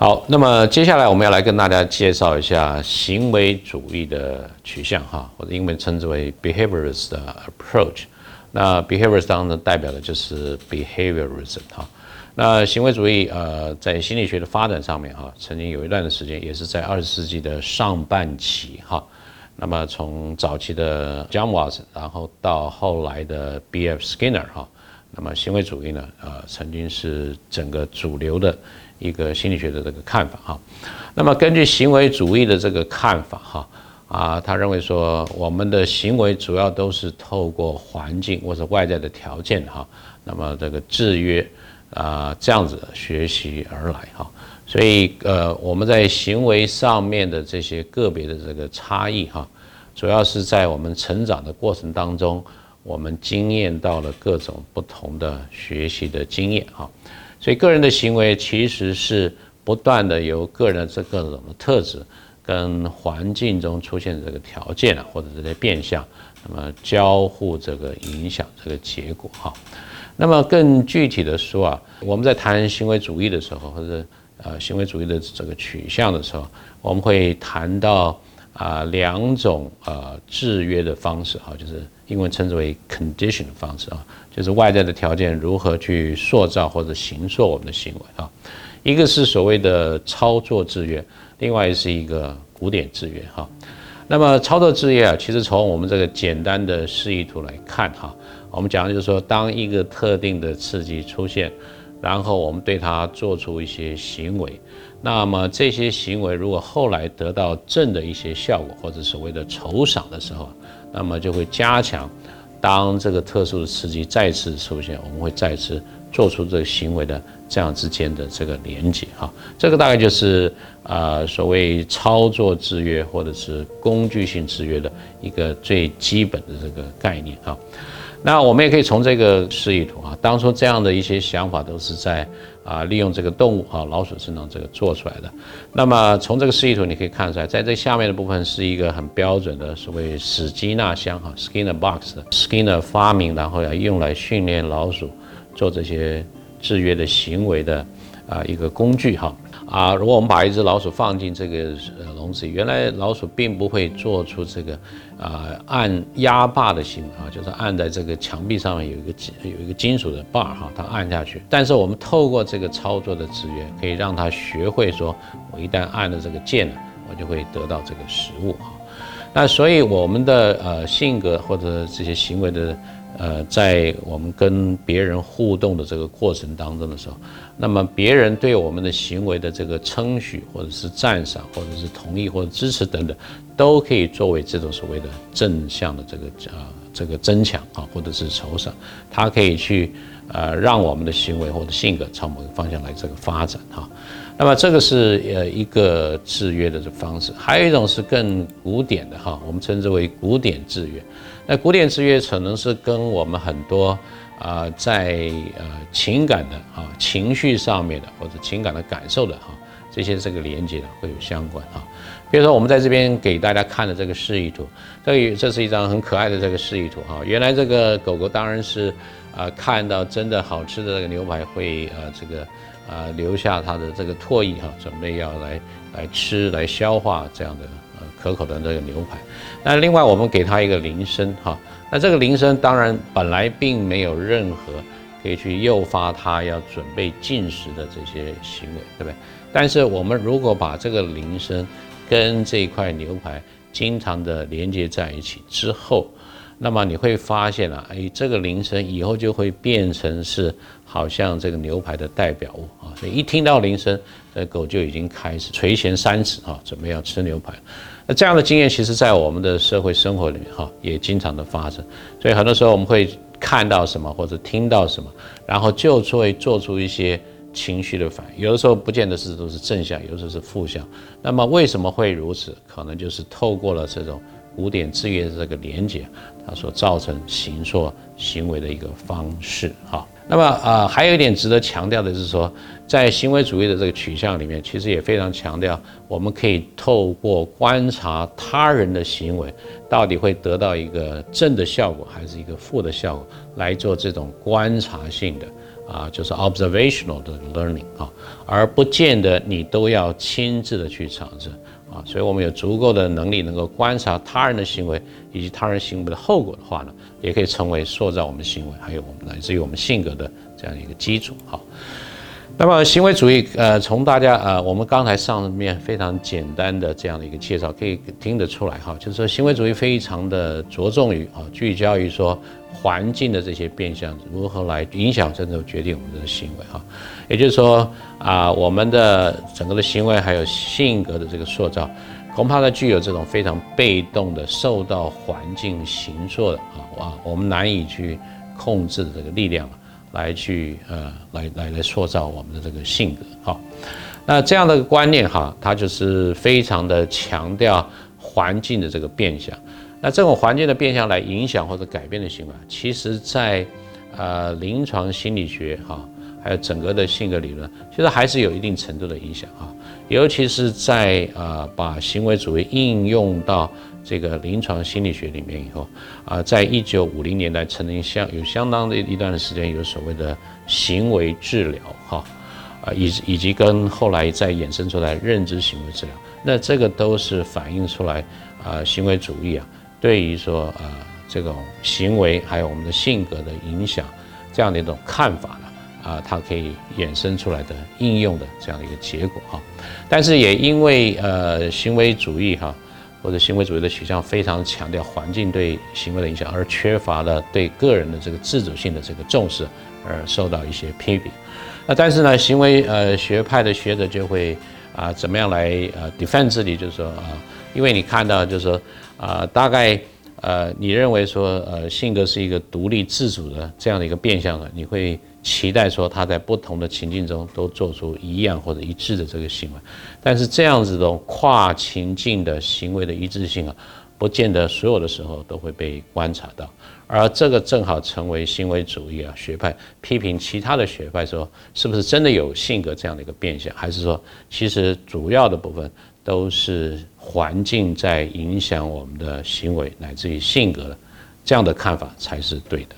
好，那么接下来我们要来跟大家介绍一下行为主义的取向哈，或者英文称之为 behaviorist 的 approach。那 behaviorist 当中代表的就是 behaviorism 哈。那行为主义呃，在心理学的发展上面哈，曾经有一段的时间，也是在二十世纪的上半期哈。那么从早期的 John Watson，然后到后来的 B.F. Skinner 哈，那么行为主义呢，呃，曾经是整个主流的。一个心理学的这个看法哈，那么根据行为主义的这个看法哈啊，他认为说我们的行为主要都是透过环境或者外在的条件哈，那么这个制约啊这样子学习而来哈，所以呃我们在行为上面的这些个别的这个差异哈，主要是在我们成长的过程当中，我们经验到了各种不同的学习的经验哈。所以，个人的行为其实是不断的由个人的这各种的特质跟环境中出现的这个条件啊，或者这些变相，那么交互这个影响这个结果哈。那么更具体的说啊，我们在谈行为主义的时候，或者呃行为主义的这个取向的时候，我们会谈到啊两种呃制约的方式哈，就是英文称之为 condition 的方式啊。就是外在的条件如何去塑造或者形塑我们的行为啊，一个是所谓的操作制约，另外是一个古典制约哈。那么操作制约啊，其实从我们这个简单的示意图来看哈，我们讲的就是说，当一个特定的刺激出现，然后我们对它做出一些行为，那么这些行为如果后来得到正的一些效果或者所谓的酬赏的时候，那么就会加强。当这个特殊的刺激再次出现，我们会再次做出这个行为的这样之间的这个连接哈，这个大概就是啊所谓操作制约或者是工具性制约的一个最基本的这个概念哈。那我们也可以从这个示意图啊，当初这样的一些想法都是在。啊，利用这个动物啊，老鼠身上这个做出来的。那么从这个示意图你可以看出来，在这下面的部分是一个很标准的所谓史基纳箱哈，Skinner box，Skinner 发明然后要用来训练老鼠做这些制约的行为的啊一个工具哈。啊，如果我们把一只老鼠放进这个原来老鼠并不会做出这个啊按压把的行为啊，就是按在这个墙壁上面有一个金有一个金属的把哈，它按下去。但是我们透过这个操作的资源，可以让它学会说，我一旦按了这个键，我就会得到这个食物哈。那所以我们的呃性格或者这些行为的。呃，在我们跟别人互动的这个过程当中的时候，那么别人对我们的行为的这个称许，或者是赞赏，或者是同意或者支持等等，都可以作为这种所谓的正向的这个啊这个增强啊，或者是酬赏，他可以去呃让我们的行为或者性格朝某个方向来这个发展哈。那么这个是呃一个制约的这方式，还有一种是更古典的哈，我们称之为古典制约。那古典制约可能是跟我们很多啊，在呃情感的啊情绪上面的或者情感的感受的哈这些这个连接的会有相关哈。比如说我们在这边给大家看的这个示意图，这个这是一张很可爱的这个示意图哈。原来这个狗狗当然是啊看到真的好吃的这个牛排会呃这个啊留下它的这个唾液哈，准备要来来吃来消化这样的。可口的这个牛排，那另外我们给它一个铃声哈，那这个铃声当然本来并没有任何可以去诱发它要准备进食的这些行为，对不对？但是我们如果把这个铃声跟这块牛排经常的连接在一起之后，那么你会发现啊，哎，这个铃声以后就会变成是好像这个牛排的代表物啊，所以一听到铃声，这狗就已经开始垂涎三尺啊，准备要吃牛排。那这样的经验，其实在我们的社会生活里面，哈，也经常的发生。所以很多时候我们会看到什么或者听到什么，然后就会做出一些情绪的反应。有的时候不见得是都是正向，有的时候是负向。那么为什么会如此？可能就是透过了这种古典制约的这个连接，它所造成行说行为的一个方式，哈。那么啊，还有一点值得强调的是说，在行为主义的这个取向里面，其实也非常强调，我们可以透过观察他人的行为，到底会得到一个正的效果，还是一个负的效果，来做这种观察性的啊，就是 observational 的 learning 啊，而不见得你都要亲自的去尝试所以，我们有足够的能力能够观察他人的行为以及他人行为的后果的话呢，也可以成为塑造我们行为还有我们乃至于我们性格的这样一个基础。好，那么行为主义，呃，从大家呃，我们刚才上面非常简单的这样的一个介绍，可以听得出来哈，就是说行为主义非常的着重于啊，聚焦于说。环境的这些变相如何来影响，真正决定我们的行为哈？也就是说啊，我们的整个的行为还有性格的这个塑造，恐怕呢具有这种非常被动的受到环境形塑的啊哇，我们难以去控制的这个力量来去呃来来来塑造我们的这个性格哈。那这样的观念哈，它就是非常的强调环境的这个变相。那这种环境的变相来影响或者改变的行为，其实，在呃临床心理学哈，还有整个的性格理论，其实还是有一定程度的影响哈。尤其是在呃把行为主义应用到这个临床心理学里面以后，啊，在一九五零年代曾经相有相当的一段的时间有所谓的行为治疗哈，啊以以及跟后来再衍生出来认知行为治疗，那这个都是反映出来啊行为主义啊。对于说呃这种行为还有我们的性格的影响，这样的一种看法呢，啊，它可以衍生出来的应用的这样的一个结果哈。但是也因为呃行为主义哈或者行为主义的取向非常强调环境对行为的影响，而缺乏了对个人的这个自主性的这个重视，而受到一些批评。那但是呢，行为呃学派的学者就会啊怎么样来呃 defend 自己，就是说啊，因为你看到就是说。啊，大概呃，你认为说呃，性格是一个独立自主的这样的一个变相的，你会期待说他在不同的情境中都做出一样或者一致的这个行为，但是这样子的跨情境的行为的一致性啊，不见得所有的时候都会被观察到，而这个正好成为行为主义啊学派批评其他的学派说，是不是真的有性格这样的一个变相，还是说其实主要的部分都是。环境在影响我们的行为乃至于性格，这样的看法才是对的。